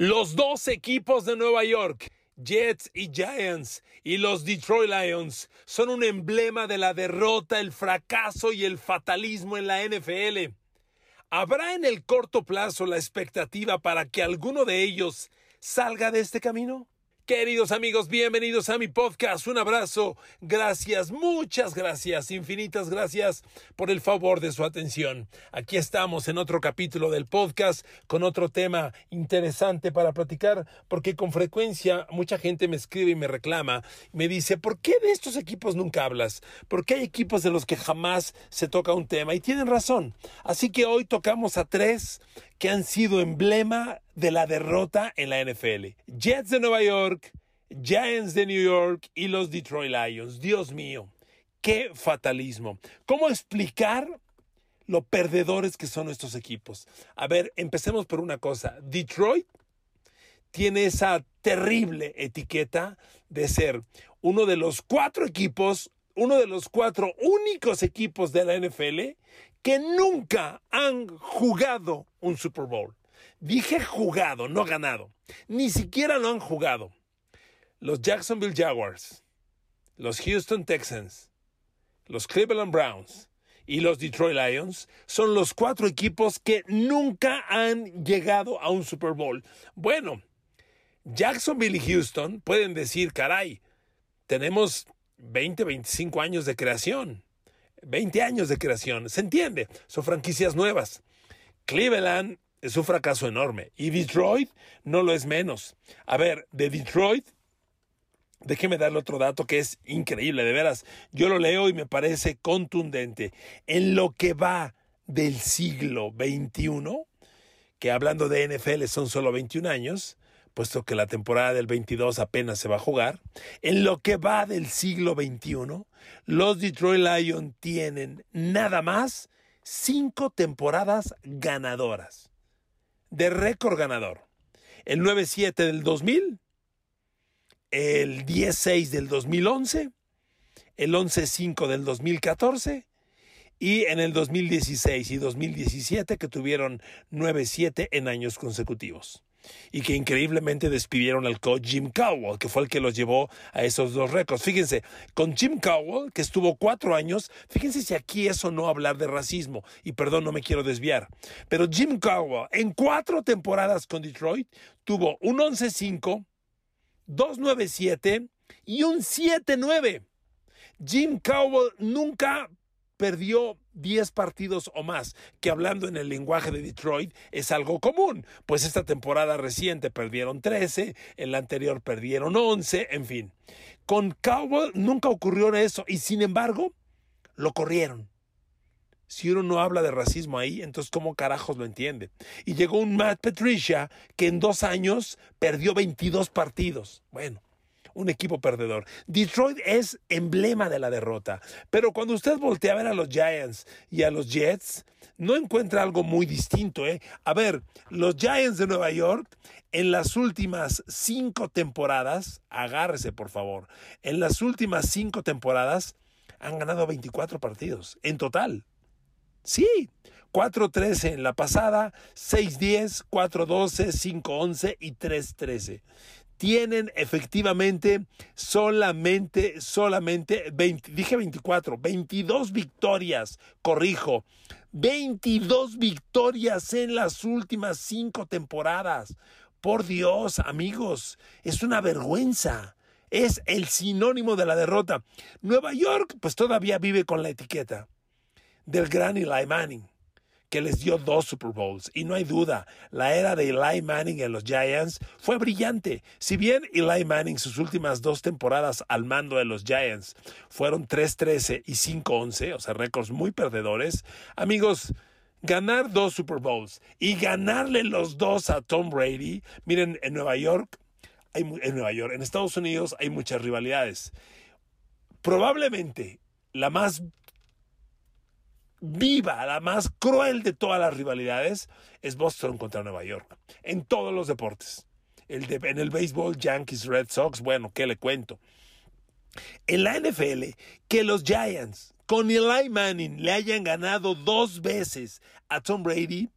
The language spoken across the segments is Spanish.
Los dos equipos de Nueva York, Jets y Giants, y los Detroit Lions, son un emblema de la derrota, el fracaso y el fatalismo en la NFL. ¿Habrá en el corto plazo la expectativa para que alguno de ellos salga de este camino? Queridos amigos, bienvenidos a mi podcast. Un abrazo. Gracias, muchas gracias, infinitas gracias por el favor de su atención. Aquí estamos en otro capítulo del podcast con otro tema interesante para platicar, porque con frecuencia mucha gente me escribe y me reclama, me dice, ¿por qué de estos equipos nunca hablas? ¿Por qué hay equipos de los que jamás se toca un tema? Y tienen razón. Así que hoy tocamos a tres que han sido emblema de la derrota en la NFL. Jets de Nueva York, Giants de New York y los Detroit Lions. Dios mío, qué fatalismo. ¿Cómo explicar lo perdedores que son estos equipos? A ver, empecemos por una cosa. Detroit tiene esa terrible etiqueta de ser uno de los cuatro equipos, uno de los cuatro únicos equipos de la NFL que nunca han jugado un Super Bowl. Dije jugado, no ganado. Ni siquiera lo han jugado. Los Jacksonville Jaguars, los Houston Texans, los Cleveland Browns y los Detroit Lions son los cuatro equipos que nunca han llegado a un Super Bowl. Bueno, Jacksonville y Houston pueden decir, caray, tenemos 20, 25 años de creación. 20 años de creación. Se entiende, son franquicias nuevas. Cleveland es un fracaso enorme y Detroit no lo es menos. A ver, de Detroit, déjeme darle otro dato que es increíble, de veras. Yo lo leo y me parece contundente. En lo que va del siglo XXI, que hablando de NFL son solo 21 años, puesto que la temporada del 22 apenas se va a jugar, en lo que va del siglo XXI, los Detroit Lions tienen nada más cinco temporadas ganadoras, de récord ganador. El 9-7 del 2000, el 10-6 del 2011, el 11-5 del 2014 y en el 2016 y 2017 que tuvieron 9-7 en años consecutivos y que increíblemente despidieron al coach Jim Cowell, que fue el que los llevó a esos dos récords. Fíjense, con Jim Cowell, que estuvo cuatro años, fíjense si aquí eso no hablar de racismo, y perdón, no me quiero desviar, pero Jim Cowell en cuatro temporadas con Detroit tuvo un 11-5, 2-9-7 y un 7-9. Jim Cowell nunca perdió 10 partidos o más, que hablando en el lenguaje de Detroit es algo común, pues esta temporada reciente perdieron 13, en la anterior perdieron 11, en fin. Con Cowell nunca ocurrió eso y sin embargo lo corrieron. Si uno no habla de racismo ahí, entonces ¿cómo carajos lo entiende? Y llegó un Matt Patricia que en dos años perdió 22 partidos. Bueno, un equipo perdedor. Detroit es emblema de la derrota, pero cuando usted voltea a ver a los Giants y a los Jets, no encuentra algo muy distinto. ¿eh? A ver, los Giants de Nueva York en las últimas cinco temporadas, agárrese por favor, en las últimas cinco temporadas han ganado 24 partidos en total. Sí, 4-13 en la pasada, 6-10, 4-12, 5-11 y 3-13 tienen efectivamente solamente, solamente, 20, dije 24, 22 victorias, corrijo, 22 victorias en las últimas cinco temporadas. Por Dios, amigos, es una vergüenza. Es el sinónimo de la derrota. Nueva York, pues todavía vive con la etiqueta del gran Eli Manning que les dio dos Super Bowls. Y no hay duda, la era de Eli Manning en los Giants fue brillante. Si bien Eli Manning sus últimas dos temporadas al mando de los Giants fueron 3-13 y 5-11, o sea, récords muy perdedores, amigos, ganar dos Super Bowls y ganarle los dos a Tom Brady, miren, en Nueva York, hay, en Nueva York, en Estados Unidos hay muchas rivalidades. Probablemente la más viva, la más cruel de todas las rivalidades, es Boston contra Nueva York, en todos los deportes. El de, en el béisbol, Yankees, Red Sox, bueno, ¿qué le cuento? En la NFL, que los Giants con Eli Manning le hayan ganado dos veces a Tom Brady,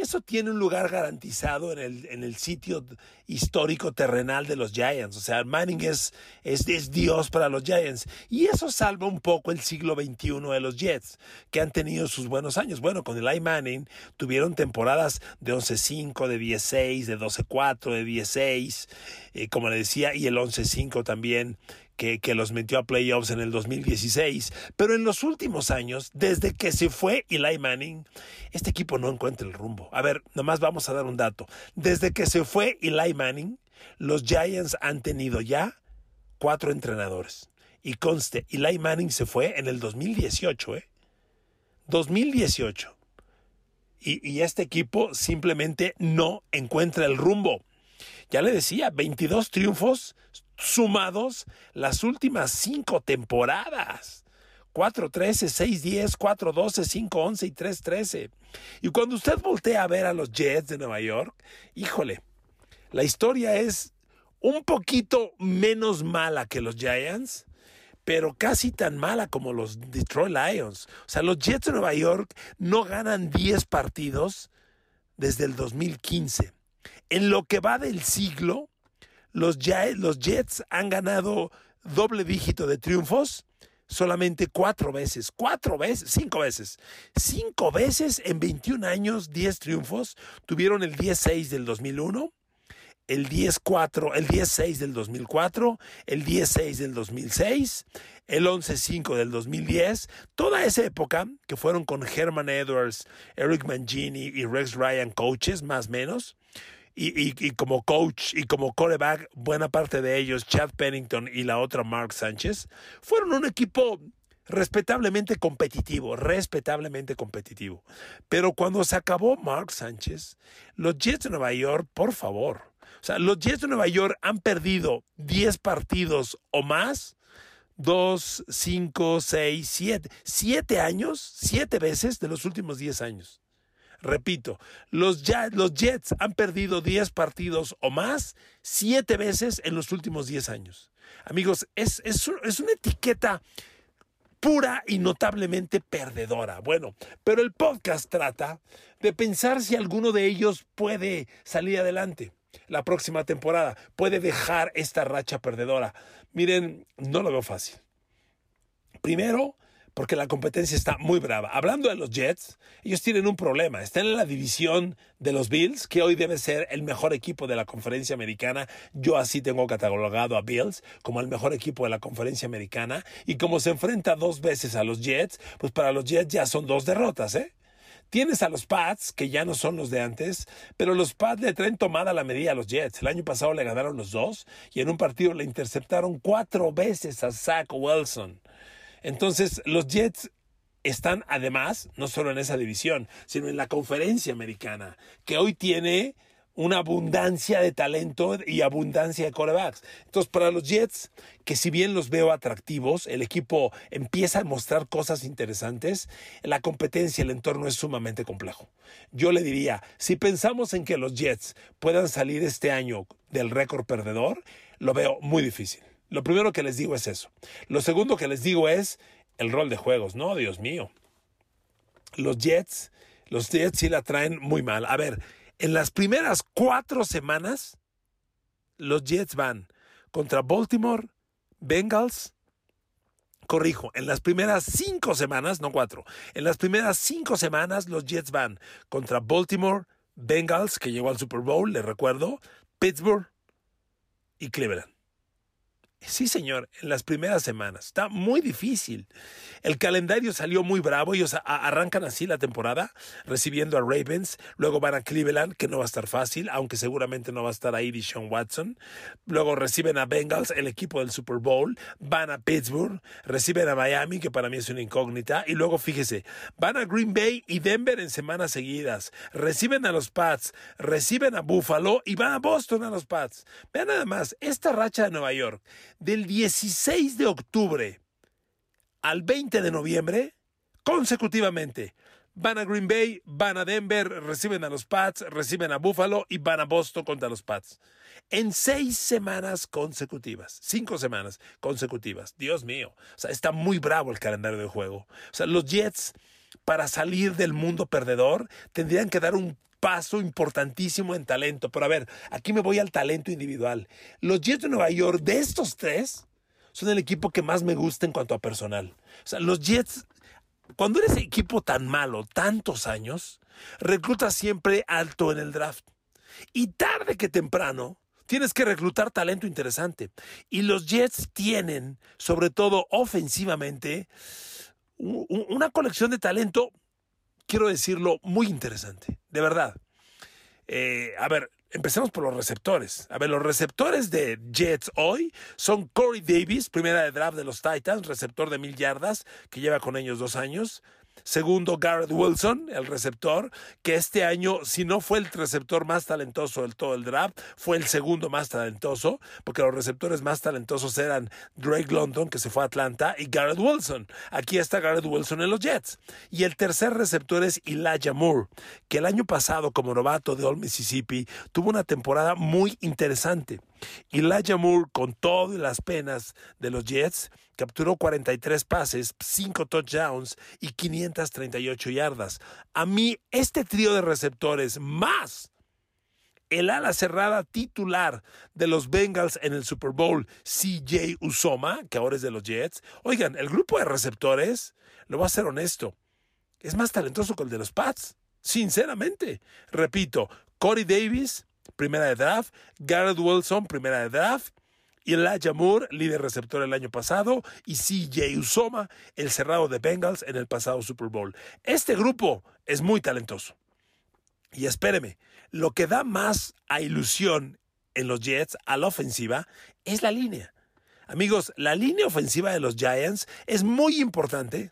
eso tiene un lugar garantizado en el, en el sitio histórico terrenal de los Giants. O sea, Manning es, es, Dios para los Giants. Y eso salva un poco el siglo XXI de los Jets, que han tenido sus buenos años. Bueno, con Eli Manning tuvieron temporadas de 11-5, de 10-6, de 12-4, de 10-6, eh, como le decía, y el 11-5 también que, los metió a playoffs en el 2016. Pero en los últimos años, desde que se fue Eli Manning, este equipo no encuentra el rumbo. A ver, nomás vamos a dar un dato. Desde que se fue Eli Manning, los Giants han tenido ya cuatro entrenadores. Y conste, Eli Manning se fue en el 2018, ¿eh? 2018. Y, y, este equipo simplemente no encuentra el rumbo. Ya le decía, 22 triunfos sumados las últimas cinco temporadas. 4-13, 6-10, 4-12, 5-11 y 3-13. Y cuando usted voltea a ver a los Jets de Nueva York, híjole, la historia es un poquito menos mala que los Giants, pero casi tan mala como los Detroit Lions. O sea, los Jets de Nueva York no ganan 10 partidos desde el 2015. En lo que va del siglo, los, Jets han ganado doble dígito de triunfos solamente cuatro veces, cuatro veces, cinco veces. Cinco veces en 21 años, 10 triunfos. Tuvieron el 10-6 del 2001, el 10-4, el 10-6 del 2004, el 10-6 del 2006, el 11-5 del 2010. Toda esa época, que fueron con Herman Edwards, Eric Mangini y Rex Ryan coaches, más o menos, y, como coach y como coreback, buena parte de ellos, Chad Pennington y la otra Mark Sánchez, fueron un equipo respetablemente competitivo, respetablemente competitivo. Pero cuando se acabó Mark Sánchez, los Jets de Nueva York, por favor, o sea, los Jets de Nueva York han perdido 10 partidos o más, 2, 5, 6, 7, 7 años, 7 veces de los últimos 10 años. Repito, los, los Jets han perdido 10 partidos o más 7 veces en los últimos 10 años. Amigos, es, es, es una etiqueta pura y notablemente perdedora. Bueno, pero el podcast trata de pensar si alguno de ellos puede salir adelante la próxima temporada, puede dejar esta racha perdedora. Miren, no lo veo fácil. Primero, porque la competencia está muy brava. Hablando de los Jets, ellos tienen un problema. Están en la división de los Bills, que hoy debe ser el mejor equipo de la conferencia americana. Yo así tengo catalogado a Bills como el mejor equipo de la conferencia americana. Y como se enfrenta dos veces a los Jets, pues para los Jets ya son dos derrotas, ¿eh? Tienes a los Pats, que ya no son los de antes, pero los Pats le traen tomada la medida a los Jets. El año pasado le ganaron los dos y en un partido le interceptaron cuatro veces a Zach Wilson. Entonces, los Jets están además, no solo en esa división, sino en la conferencia americana, que hoy tiene una abundancia de talento y abundancia de corebacks. Entonces, para los Jets, que si bien los veo atractivos, el equipo empieza a mostrar cosas interesantes, la competencia, el entorno es sumamente complejo. Yo le diría, si pensamos en que los Jets puedan salir este año del récord perdedor, lo veo muy difícil. Lo primero que les digo es eso. Lo segundo que les digo es el rol de juegos. No, Dios mío. Los Jets, los Jets sí la traen muy mal. A ver, en las primeras cuatro semanas, los Jets van contra Baltimore, Bengals, corrijo, en las primeras cinco semanas, no cuatro, en las primeras cinco semanas los Jets van contra Baltimore, Bengals, que llegó al Super Bowl, le recuerdo, Pittsburgh y Cleveland. Sí, señor, en las primeras semanas. Está muy difícil. El calendario salió muy bravo. Ellos arrancan así la temporada, recibiendo a Ravens. Luego van a Cleveland, que no va a estar fácil, aunque seguramente no va a estar ahí Sean Watson. Luego reciben a Bengals, el equipo del Super Bowl. Van a Pittsburgh, reciben a Miami, que para mí es una incógnita. Y luego, fíjese, van a Green Bay y Denver en semanas seguidas. Reciben a los Pats, reciben a Buffalo y van a Boston a los Pats. Vean nada más, esta racha de Nueva York del 16 de octubre al 20 de noviembre, consecutivamente, van a Green Bay, van a Denver, reciben a los Pats, reciben a Buffalo y van a Boston contra los Pats. En seis semanas consecutivas, cinco semanas consecutivas. Dios mío, está muy bravo el calendario de juego. Los Jets para salir del mundo perdedor, tendrían que dar un paso importantísimo en talento. Pero a ver, aquí me voy al talento individual. Los Jets de Nueva York, de estos tres, son el equipo que más me gusta en cuanto a personal. O sea, los Jets, cuando eres equipo tan malo, tantos años, reclutas siempre alto en el draft. Y tarde que temprano, tienes que reclutar talento interesante. Y los Jets tienen, sobre todo ofensivamente, una colección de talento, quiero decirlo, muy interesante, de verdad. Eh, a ver, empecemos por los receptores. A ver, los receptores de Jets hoy son Corey Davis, primera de draft de los Titans, receptor de mil yardas, que lleva con ellos dos años. Segundo, Garrett Wilson, el receptor, que este año, si no fue el receptor más talentoso del todo el draft, fue el segundo más talentoso, porque los receptores más talentosos eran Drake London, que se fue a Atlanta, y Garrett Wilson. Aquí está Garrett Wilson en los Jets. Y el tercer receptor es Elijah Moore, que el año pasado, como novato de Old Mississippi, tuvo una temporada muy interesante. Elijah Moore, con todas las penas de los Jets, capturó 43 pases, 5 touchdowns y 538 yardas. A mí, este trío de receptores más el ala cerrada titular de los Bengals en el Super Bowl, CJ Usoma, que ahora es de los Jets. Oigan, el grupo de receptores, lo voy a ser honesto, es más talentoso que el de los Pats. Sinceramente. Repito, Corey Davis, primera de draft, Garrett Wilson, primera de draft, Elijah Moore, líder receptor el año pasado, y CJ Usoma, el cerrado de Bengals en el pasado Super Bowl. Este grupo es muy talentoso. Y espéreme, lo que da más a ilusión en los Jets a la ofensiva es la línea. Amigos, la línea ofensiva de los Giants es muy importante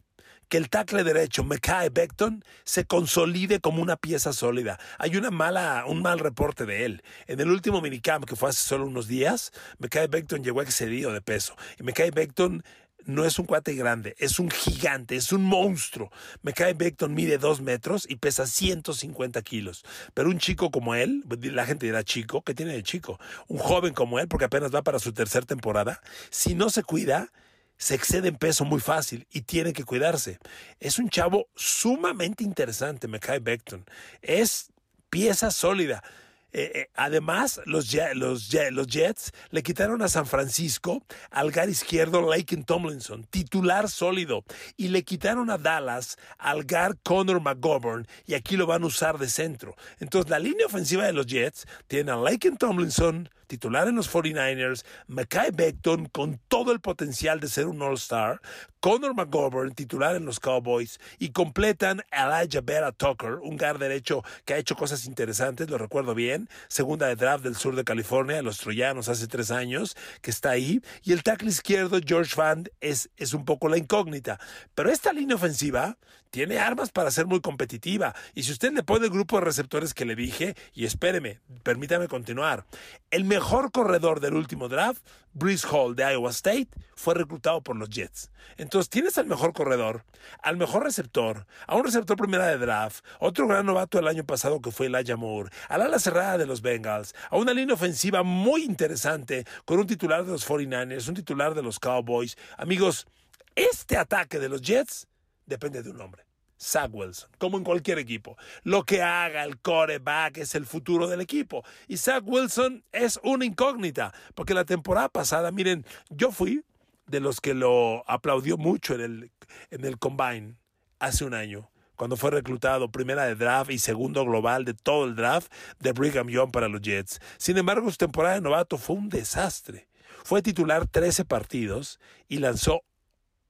que el tackle derecho, Mekai Beckton, se consolide como una pieza sólida. Hay una mala, un mal reporte de él. En el último minicamp, que fue hace solo unos días, Mekai Beckton llegó excedido de peso. Y Mekai Beckton no es un cuate grande, es un gigante, es un monstruo. Mekai Beckton mide dos metros y pesa 150 kilos. Pero un chico como él, la gente dirá chico, ¿qué tiene de chico? Un joven como él, porque apenas va para su tercera temporada, si no se cuida, se excede en peso muy fácil y tiene que cuidarse. Es un chavo sumamente interesante, Mekai Beckton. Es pieza sólida. Eh, eh, además, los, los, los, Jets le quitaron a San Francisco al gar izquierdo Laken Tomlinson, titular sólido, y le quitaron a Dallas al gar Connor McGovern, y aquí lo van a usar de centro. Entonces, la línea ofensiva de los Jets tiene a Laken Tomlinson, titular en los 49ers, Mackay Beckton con todo el potencial de ser un All-Star, Connor McGovern, titular en los Cowboys, y completan Elijah Vera Tucker, un guard derecho que ha hecho cosas interesantes, lo recuerdo bien, segunda de draft del sur de California, los Troyanos hace tres años, que está ahí, y el tackle izquierdo, George Fand, es, es un poco la incógnita. Pero esta línea ofensiva tiene armas para ser muy competitiva, y si usted le pone el grupo de receptores que le dije, y espéreme, permítame continuar, el mejor corredor del último draft, Breeze Hall de Iowa State, fue reclutado por los Jets. Entonces tienes al mejor corredor, al mejor receptor, a un receptor primera de draft, otro gran novato el año pasado que fue Elijah Moore, al ala cerrada de los Bengals, a una línea ofensiva muy interesante con un titular de los 49ers, un titular de los Cowboys. Amigos, este ataque de los Jets depende de un hombre. Zach Wilson, como en cualquier equipo. Lo que haga el coreback es el futuro del equipo. Y Zach Wilson es una incógnita, porque la temporada pasada, miren, yo fui de los que lo aplaudió mucho en el, en el Combine hace un año, cuando fue reclutado primera de draft y segundo global de todo el draft de Brigham Young para los Jets. Sin embargo, su temporada de novato fue un desastre. Fue titular 13 partidos y lanzó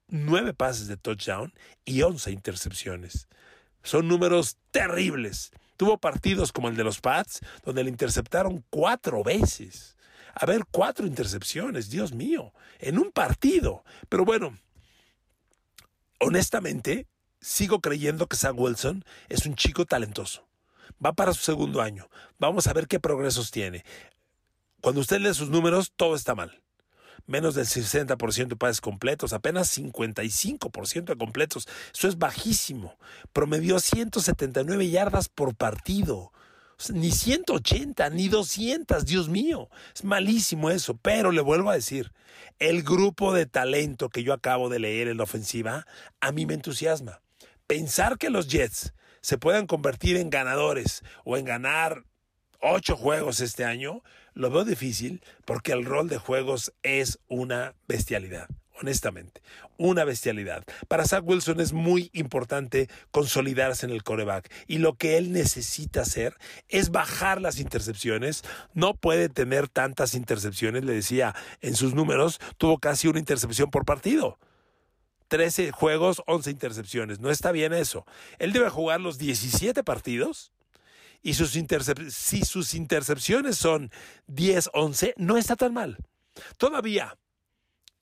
nueve pases de touchdown y once intercepciones. Son números terribles. Tuvo partidos como el de los Pats, donde le interceptaron cuatro veces. A ver, cuatro intercepciones, Dios mío, en un partido. Pero bueno, honestamente, sigo creyendo que Sam Wilson es un chico talentoso. Va para su segundo año. Vamos a ver qué progresos tiene. Cuando usted lee sus números, todo está mal menos del 60% de pases completos, apenas 55% de completos. Eso es bajísimo. Promedió 179 yardas por partido. Ni 180, ni 200, Dios mío. Es malísimo eso, pero le vuelvo a decir, el grupo de talento que yo acabo de leer en la ofensiva, a mí me entusiasma. pensar que los Jets se puedan convertir en ganadores o en ganar ocho juegos este año, lo veo difícil porque el rol de juegos es una bestialidad honestamente. Una bestialidad. Para Zach Wilson es muy importante consolidarse en el coreback y lo que él necesita hacer es bajar las intercepciones. No puede tener tantas intercepciones, le decía en sus números, tuvo casi una intercepción por partido. 13 juegos, 11 intercepciones. No está bien eso. Él debe jugar los 17 partidos y sus si sus intercepciones son 10, 11, no está tan mal. Todavía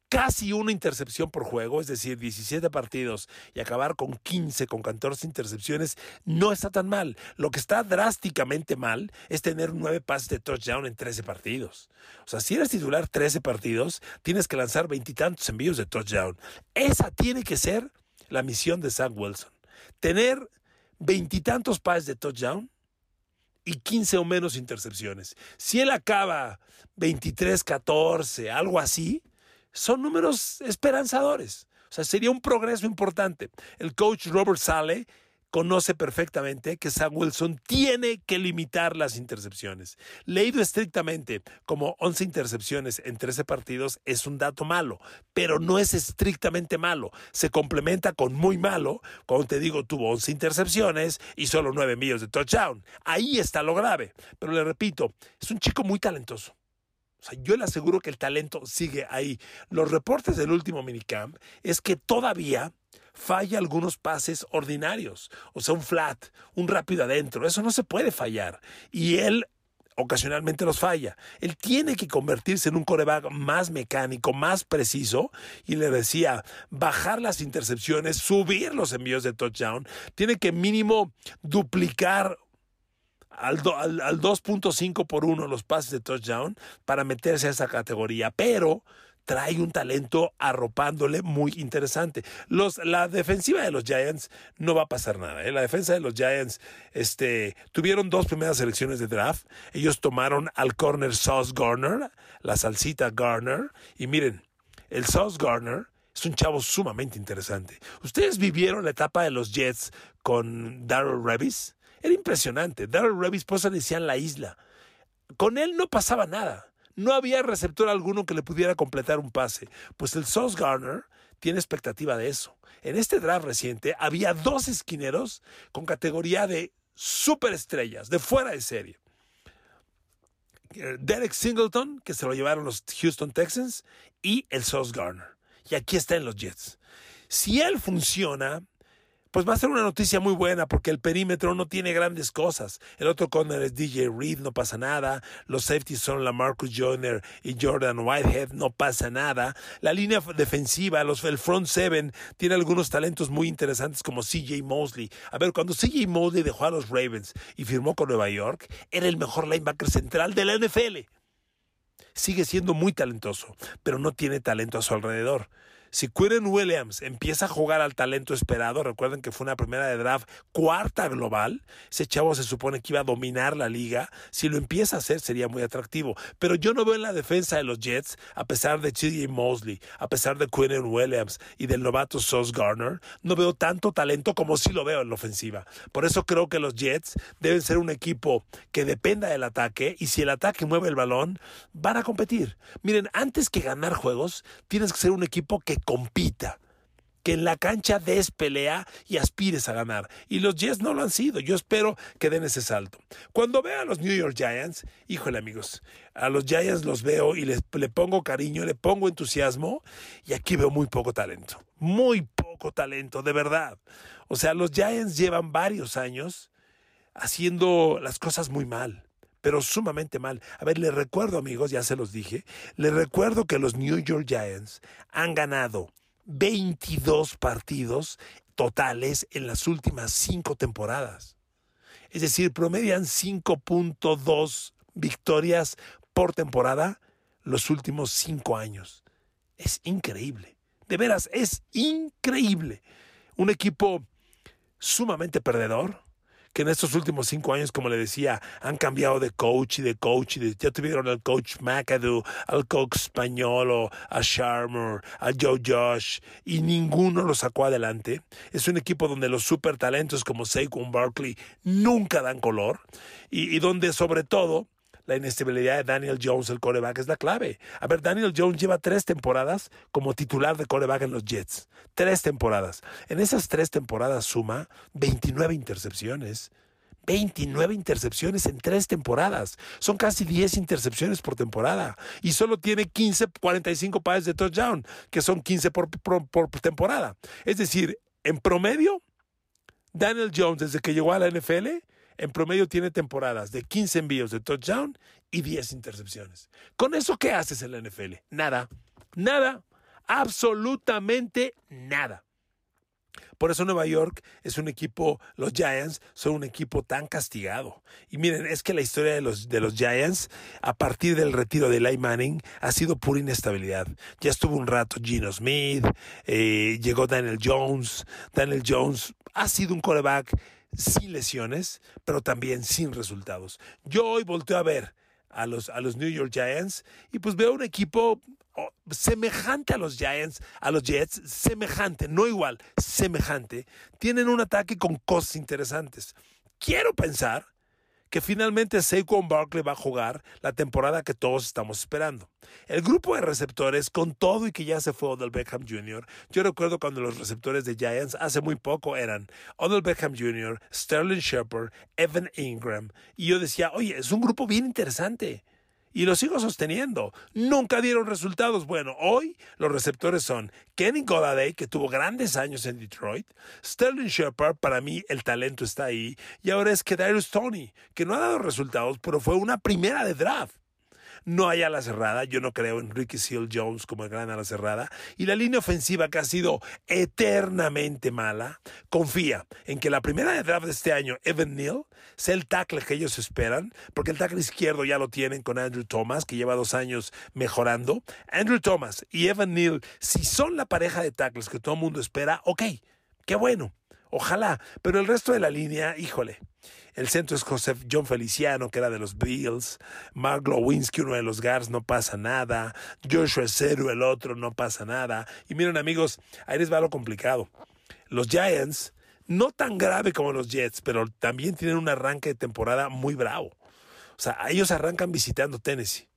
casi una intercepción por juego, es decir, 17 partidos y acabar con 15, con 14 intercepciones, no está tan mal. Lo que está drásticamente mal es tener 9 pases de touchdown en 13 partidos. O sea, si eres titular 13 partidos, tienes que lanzar veintitantos envíos de touchdown. Esa tiene que ser la misión de Sam Wilson. Tener veintitantos pases de touchdown y 15 o menos intercepciones. Si él acaba 23-14, algo así, son números esperanzadores. O sea, sería un progreso importante. El coach Robert Sale conoce perfectamente que Sam Wilson tiene que limitar las intercepciones. Leído estrictamente como 11 intercepciones en 13 partidos es un dato malo, pero no es estrictamente malo. Se complementa con muy malo cuando te digo tuvo 11 intercepciones y solo 9 millos de touchdown. Ahí está lo grave. Pero le repito, es un chico muy talentoso yo le aseguro que el talento sigue ahí. Los reportes del último minicamp es que todavía falla algunos pases ordinarios, o sea, un flat, un rápido adentro, eso no se puede fallar. Y él ocasionalmente los falla. Él tiene que convertirse en un coreback más mecánico, más preciso, y le decía, bajar las intercepciones, subir los envíos de touchdown, tiene que mínimo duplicar al, al, 2.5 por 1 los pases de touchdown para meterse a esa categoría, pero trae un talento arropándole muy interesante. Los, la defensiva de los Giants no va a pasar nada. ¿eh? La defensa de los Giants este, tuvieron dos primeras selecciones de draft. Ellos tomaron al corner Sauce Garner, la salsita Garner, y miren, el Sauce Garner es un chavo sumamente interesante. ¿Ustedes vivieron la etapa de los Jets con Darrell Revis? Era impresionante. Darrell Revis posa decía en la isla. Con él no pasaba nada. No había receptor alguno que le pudiera completar un pase. Pues el Sauce Garner tiene expectativa de eso. En este draft reciente había dos esquineros con categoría de superestrellas, de fuera de serie. Derek Singleton, que se lo llevaron los Houston Texans, y el Sauce Garner. Y aquí está en los Jets. Si él funciona, pues va a ser una noticia muy buena porque el perímetro no tiene grandes cosas. El otro corner es DJ Reed, no pasa nada. Los safeties son la Marcus Joyner y Jordan Whitehead, no pasa nada. La línea defensiva, los, el front seven, tiene algunos talentos muy interesantes como CJ Mosley. A ver, cuando CJ Mosley dejó a los Ravens y firmó con Nueva York, era el mejor linebacker central de la NFL. Sigue siendo muy talentoso, pero no tiene talento a su alrededor. Si Quiren Williams empieza a jugar al talento esperado, recuerden que fue una primera de draft cuarta global, ese chavo se supone que iba a dominar la liga. Si lo empieza a hacer sería muy atractivo. Pero yo no veo en la defensa de los Jets, a pesar de CJ Mosley, a pesar de Quinnen Williams y del novato Sauce Garner, no veo tanto talento como sí lo veo en la ofensiva. Por eso creo que los Jets deben ser un equipo que dependa del ataque y si el ataque mueve el balón, van a competir. Miren, antes que ganar juegos, tienes que ser un equipo que compita, que en la cancha des pelea y aspires a ganar. Y los Jets no lo han sido. Yo espero que den ese salto. Cuando veo a los New York Giants, híjole amigos, a los Giants los veo y les, le pongo cariño, le pongo entusiasmo y aquí veo muy poco talento. Muy poco talento, de verdad. O sea, los Giants llevan varios años haciendo las cosas muy mal pero sumamente mal. A ver, les recuerdo, amigos, ya se los dije, les recuerdo que los New York Giants han ganado 22 partidos totales en las últimas cinco temporadas. Es decir, promedian 5.2 victorias por temporada los últimos cinco años. Es increíble. De veras, es increíble. Un equipo sumamente perdedor, que en estos últimos cinco años, como le decía, han cambiado de coach y de coach y ya tuvieron al coach McAdoo, al coach español, a Sharmer, a Joe Josh y ninguno lo sacó adelante. Es un equipo donde los super talentos como Saquon Barkley nunca dan color y donde sobre todo la inestabilidad de Daniel Jones, el coreback, es la clave. A ver, Daniel Jones lleva tres temporadas como titular de coreback en los Jets. Tres temporadas. En esas tres temporadas suma 29 intercepciones. 29 intercepciones en tres temporadas. Son casi 10 intercepciones por temporada. Y solo tiene 15, 45 pases de touchdown, que son 15 por, por temporada. Es decir, en promedio, Daniel Jones, desde que llegó a la NFL, en promedio tiene temporadas de 15 envíos de touchdown y 10 intercepciones. ¿Con eso qué haces en la NFL? Nada, nada, absolutamente nada. Por eso Nueva York es un equipo, los Giants son un equipo tan castigado. Y miren, es que la historia de los, de los Giants, a partir del retiro de Eli Manning, ha sido pura inestabilidad. Ya estuvo un rato Gino Smith, eh, llegó Daniel Jones. Daniel Jones ha sido un quarterback sin lesiones, pero también sin resultados. Yo hoy volteo a ver a los, a los New York Giants y pues veo un equipo oh, semejante a los Giants, a los Jets, semejante, no igual, semejante. Tienen un ataque con cosas interesantes. Quiero pensar que finalmente Saquon Barkley va a jugar la temporada que todos estamos esperando. El grupo de receptores, con todo y que ya se fue Odell Beckham Jr., yo recuerdo cuando los receptores de Giants hace muy poco eran Odell Beckham Jr., Sterling Shepard, Evan Ingram, y yo decía, oye, es un grupo bien interesante y lo sigo sosteniendo. Nunca dieron resultados. Bueno, hoy los receptores son Kenny Golladay, que tuvo grandes años en Detroit, Sterling Shepard, para mí el talento está ahí, y ahora es Kedarius Tony, que no ha dado resultados, pero fue una primera de draft. No hay ala cerrada. Yo no creo en Ricky Seal Jones como el gran ala cerrada. Y la línea ofensiva que ha sido eternamente mala, confía en que la primera de draft de este año, Evan Neal, sea el tackle que ellos esperan, porque el tackle izquierdo ya lo tienen con Andrew Thomas, que lleva dos años mejorando. Andrew Thomas y Evan Neal, si son la pareja de tackles que todo el mundo espera, ok, qué bueno. Ojalá, pero el resto de la línea, híjole. El centro es Joseph John Feliciano, que era de los Bills. Mark Lewinsky, uno de los Gars, no pasa nada. Joshua Ceru, el otro, no pasa nada. Y miren, amigos, ahí les va lo complicado. Los Giants, no tan grave como los Jets, pero también tienen un arranque de temporada muy bravo. O sea, ellos arrancan visitando Tennessee.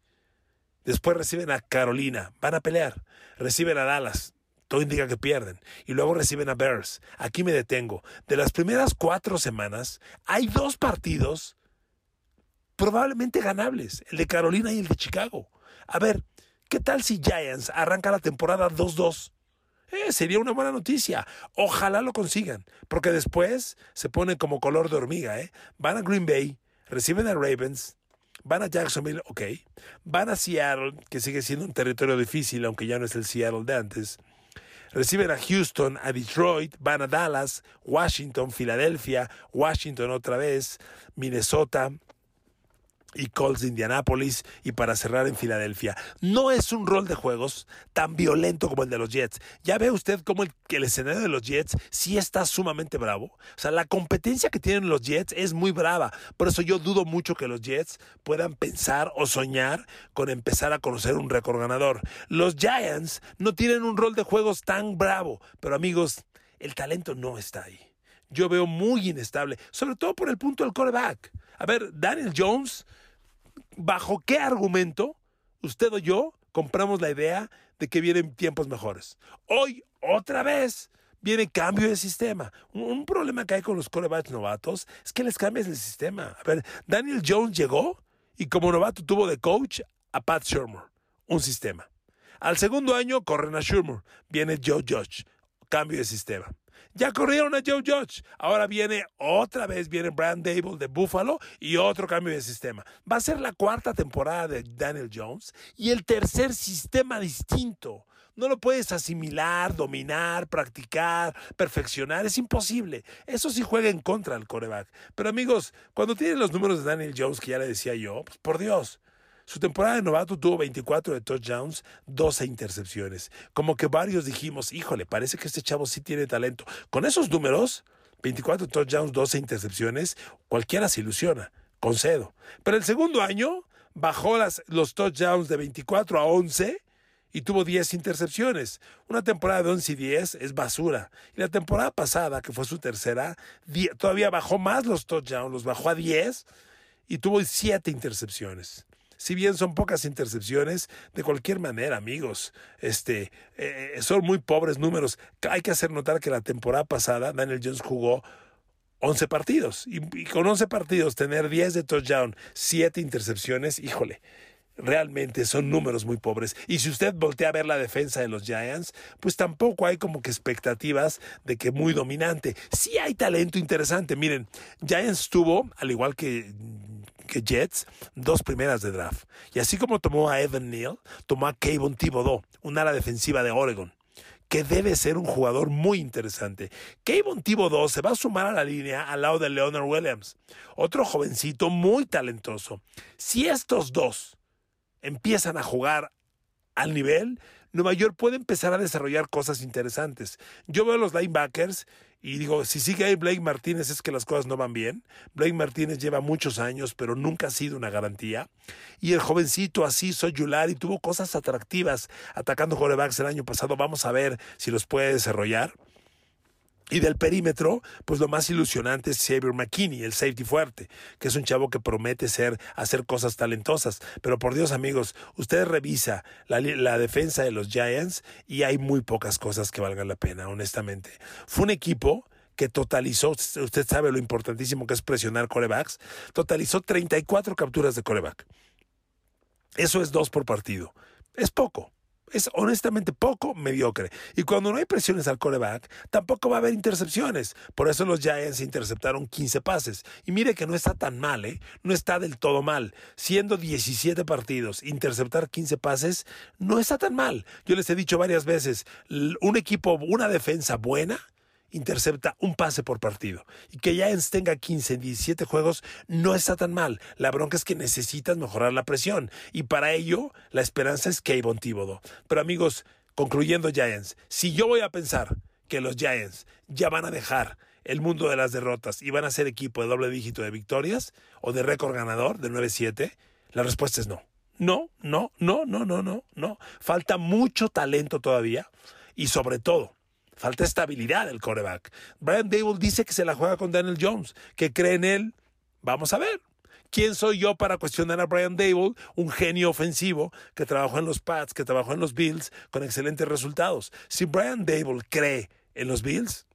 Después reciben a Carolina, van a pelear. Reciben a Dallas, todo indica que pierden. Y luego reciben a Bears. Aquí me detengo. De las primeras cuatro semanas, hay dos partidos probablemente ganables. El de Carolina y el de Chicago. A ver, ¿qué tal si Giants arranca la temporada 2-2? Eh, sería una buena noticia. Ojalá lo consigan. Porque después se pone como color de hormiga. ¿eh? Van a Green Bay, reciben a Ravens, Van a Jacksonville, ok. Van a Seattle, que sigue siendo un territorio difícil, aunque ya no es el Seattle de antes. Reciben a Houston, a Detroit, van a Dallas, Washington, Filadelfia, Washington otra vez, Minnesota, y Colts de Indianápolis y para cerrar en Filadelfia. No es un rol de juegos tan violento como el de los Jets. Ya ve usted cómo el, el, escenario de los Jets sí está sumamente bravo. O sea, la competencia que tienen los Jets es muy brava. Por eso yo dudo mucho que los Jets puedan pensar o soñar con empezar a conocer un récord ganador. Los Giants no tienen un rol de juegos tan bravo. Pero amigos, el talento no está ahí. Yo veo muy inestable, sobre todo por el punto del quarterback. A ver, Daniel Jones, ¿bajo qué argumento usted o yo compramos la idea de que vienen tiempos mejores? Hoy, otra vez, viene cambio de sistema. Un, problema que hay con los quarterbacks novatos es que les cambias el sistema. A ver, Daniel Jones llegó y como novato tuvo de coach a Pat Shermer, un sistema. Al segundo año corren a Shermer, viene Joe Judge, cambio de sistema. Ya corrieron a Joe Judge. Ahora viene otra vez, viene Brand Dable de Buffalo y otro cambio de sistema. Va a ser la cuarta temporada de Daniel Jones y el tercer sistema distinto. No lo puedes asimilar, dominar, practicar, perfeccionar. Es imposible. Eso sí juega en contra del coreback. Pero amigos, cuando tienen los números de Daniel Jones, que ya le decía yo, pues por Dios, su temporada de novato tuvo 24 de touchdowns, 12 intercepciones. Como que varios dijimos, híjole, parece que este chavo sí tiene talento. Con esos números, 24 touchdowns, 12 intercepciones, cualquiera se ilusiona, concedo. Pero el segundo año bajó los touchdowns de 24 a 11 y tuvo 10 intercepciones. Una temporada de 11 y 10 es basura. Y la temporada pasada, que fue su tercera, todavía bajó más los touchdowns, los bajó a 10 y tuvo 7 intercepciones. Si bien son pocas intercepciones, de cualquier manera, amigos, este, eh, son muy pobres números. Hay que hacer notar que la temporada pasada Daniel Jones jugó 11 partidos y, y con 11 partidos tener 10 de touchdown, 7 intercepciones, híjole, realmente son números muy pobres. Y si usted voltea a ver la defensa de los Giants, pues tampoco hay como que expectativas de que muy dominante. Sí hay talento interesante. Miren, Giants tuvo, al igual que Jets, dos primeras de draft. Y así como tomó a Evan Neal, tomó a Kayvon Thibodeau, un ala defensiva de Oregon que debe ser un jugador muy interesante. Kayvon Thibodeau se va a sumar a la línea al lado de Leonard Williams, otro jovencito muy talentoso. Si estos dos empiezan a jugar al nivel, Nueva York puede empezar a desarrollar cosas interesantes. Yo veo a los linebackers y digo, si sigue ahí Blake Martínez es que las cosas no van bien. Blake Martínez lleva muchos años, pero nunca ha sido una garantía. Y el jovencito así, y tuvo cosas atractivas atacando corebacks el año pasado. Vamos a ver si los puede desarrollar. Y del perímetro, pues lo más ilusionante es Xavier McKinney, el safety fuerte, que es un chavo que promete hacer cosas talentosas. Pero por Dios, amigos, usted revisa la, la, defensa de los Giants y hay muy pocas cosas que valgan la pena, honestamente. Fue un equipo que totalizó, usted sabe lo importantísimo que es presionar corebacks, totalizó 34 capturas de coreback. Eso es dos por partido. Es poco es honestamente poco mediocre. Y cuando no hay presiones al coreback, tampoco va a haber intercepciones. Por eso los Giants interceptaron 15 pases. Y mire que no está tan mal, ¿eh? No está del todo mal. Siendo 17 partidos, interceptar 15 pases no está tan mal. Yo les he dicho varias veces, un equipo, una defensa buena intercepta un pase por partido. Y que Giants tenga 15 en 17 juegos no está tan mal. La bronca es que necesitas mejorar la presión. Y para ello, la esperanza es Kayvon Tíbodo. Pero amigos, concluyendo Giants, si yo voy a pensar que los Giants ya van a dejar el mundo de las derrotas y van a ser equipo de doble dígito de victorias o de récord ganador de 9-7, la respuesta es no. No, no, no, no, no, no, no. Falta mucho talento todavía y sobre todo Falta estabilidad del coreback. Brian Dable dice que se la juega con Daniel Jones, que cree en él. Vamos a ver. ¿Quién soy yo para cuestionar a Brian Dable, un genio ofensivo que trabajó en los Pats, que trabajó en los Bills con excelentes resultados? Si Brian Dable cree en los Bills,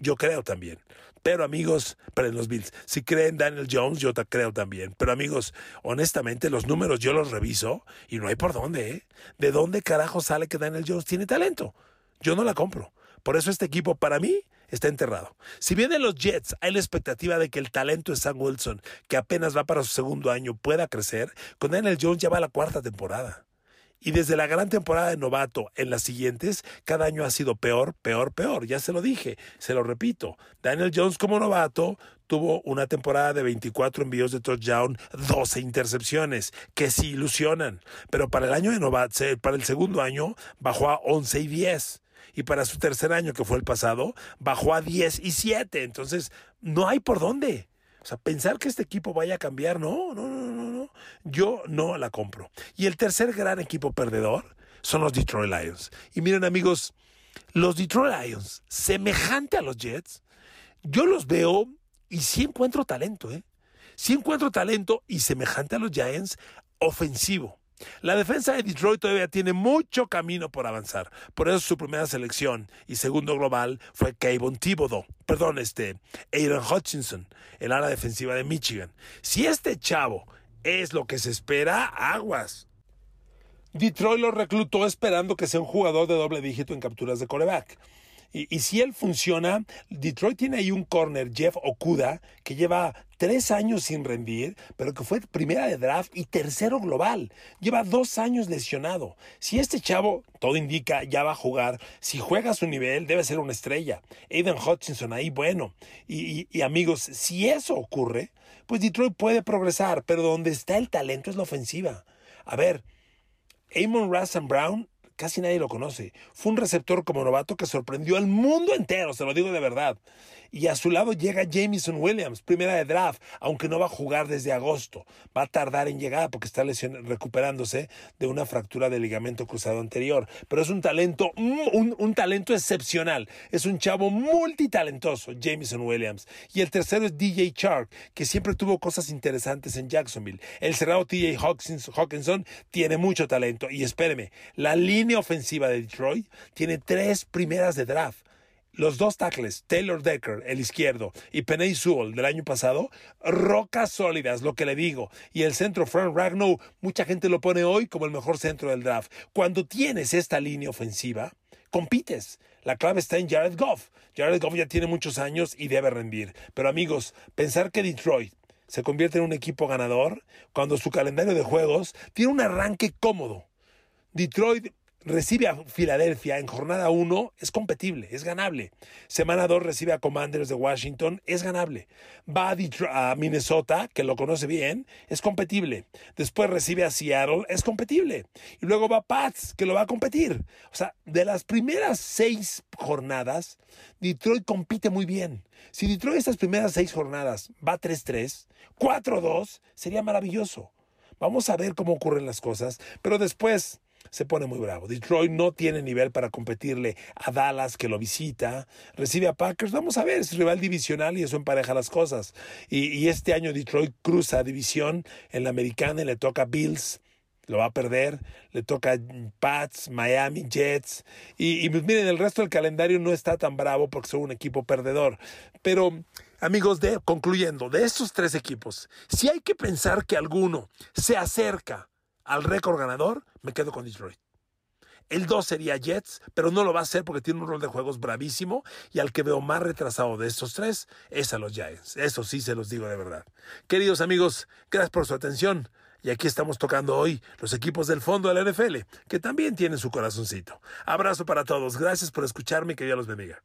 yo creo también. Pero amigos, en los Bills, si creen Daniel Jones, yo creo también. Pero amigos, honestamente, los números yo los reviso y no hay por dónde, ¿eh? ¿De dónde carajo sale que Daniel Jones tiene talento? Yo no la compro. Por eso este equipo para mí está enterrado. Si bien en los Jets hay la expectativa de que el talento de Sam Wilson, que apenas va para su segundo año, pueda crecer, con Daniel Jones ya va a la cuarta temporada. Y desde la gran temporada de novato en las siguientes, cada año ha sido peor, peor, peor. Ya se lo dije, se lo repito. Daniel Jones como novato tuvo una temporada de 24 envíos de touchdown, 12 intercepciones, que sí ilusionan. Pero para el año de novato, para el segundo año, bajó a 11 y 10 y para su tercer año, que fue el pasado, bajó a 10 y 7. Entonces, no hay por dónde. O sea, pensar que este equipo vaya a cambiar, no, no, no, no, no. Yo no la compro. Y el tercer gran equipo perdedor son los Detroit Lions. Y miren, amigos, los Detroit Lions, semejante a los Jets, yo los veo y sí encuentro talento, ¿eh? Sí encuentro talento y semejante a los Giants, ofensivo. La defensa de Detroit todavía tiene mucho camino por avanzar. Por eso su primera selección y segundo global fue Kayvon Thibodeau, perdón, este, Aaron Hutchinson, el ala defensiva de Michigan. Si este chavo es lo que se espera, aguas. Detroit lo reclutó esperando que sea un jugador de doble dígito en capturas de coreback. Y, si él funciona, Detroit tiene ahí un corner, Jeff Okuda, que lleva tres años sin rendir, pero que fue primera de draft y tercero global. Lleva dos años lesionado. Si este chavo, todo indica, ya va a jugar, si juega a su nivel, debe ser una estrella. Aiden Hutchinson ahí, bueno. Y, y amigos, si eso ocurre, pues Detroit puede progresar, pero donde está el talento es la ofensiva. A ver, Amon Russell Brown casi nadie lo conoce. Fue un receptor como novato que sorprendió al mundo entero, se lo digo de verdad. Y a su lado llega Jameson Williams, primera de draft, aunque no va a jugar desde agosto. Va a tardar en llegar porque está recuperándose de una fractura de ligamento cruzado anterior. Pero es un talento, un, un talento excepcional. Es un chavo multitalentoso, Jameson Williams. Y el tercero es DJ Chark, que siempre tuvo cosas interesantes en Jacksonville. El cerrado TJ Hawkinson tiene mucho talento. Y espéreme, la línea ofensiva de Detroit tiene tres primeras de draft. Los dos tackles, Taylor Decker, el izquierdo, y Penny Sewell del año pasado, rocas sólidas, lo que le digo. Y el centro, Frank Ragnow, mucha gente lo pone hoy como el mejor centro del draft. Cuando tienes esta línea ofensiva, compites. La clave está en Jared Goff. Jared Goff ya tiene muchos años y debe rendir. Pero amigos, pensar que Detroit se convierte en un equipo ganador cuando su calendario de juegos tiene un arranque cómodo. Detroit recibe a Filadelfia en jornada 1, es competible, es ganable. Semana 2 recibe a Commanders de Washington, es ganable. Va a, Minnesota, que lo conoce bien, es competible. Después recibe a Seattle, es competible. Y luego va Pats, que lo va a competir. O sea, de las primeras seis jornadas, Detroit compite muy bien. Si Detroit estas primeras seis jornadas va 3-3, 4-2, sería maravilloso. Vamos a ver cómo ocurren las cosas, pero después se pone muy bravo. Detroit no tiene nivel para competirle a Dallas, que lo visita. Recibe a Packers. Vamos a ver, es rival divisional y eso empareja las cosas. Y, este año Detroit cruza división en la americana y le toca Bills. Lo va a perder. Le toca Pats, Miami, Jets. Y, y pues miren, el resto del calendario no está tan bravo porque son un equipo perdedor. Pero. Amigos, de, concluyendo, de estos tres equipos, si hay que pensar que alguno se acerca al récord ganador, me quedo con Detroit. El 2 sería Jets, pero no lo va a hacer porque tiene un rol de juegos bravísimo y al que veo más retrasado de estos tres es a los Giants. Eso sí se los digo de verdad. Queridos amigos, gracias por su atención. Y aquí estamos tocando hoy los equipos del fondo de la NFL, que también tienen su corazoncito. Abrazo para todos. Gracias por escucharme y que Dios los bendiga.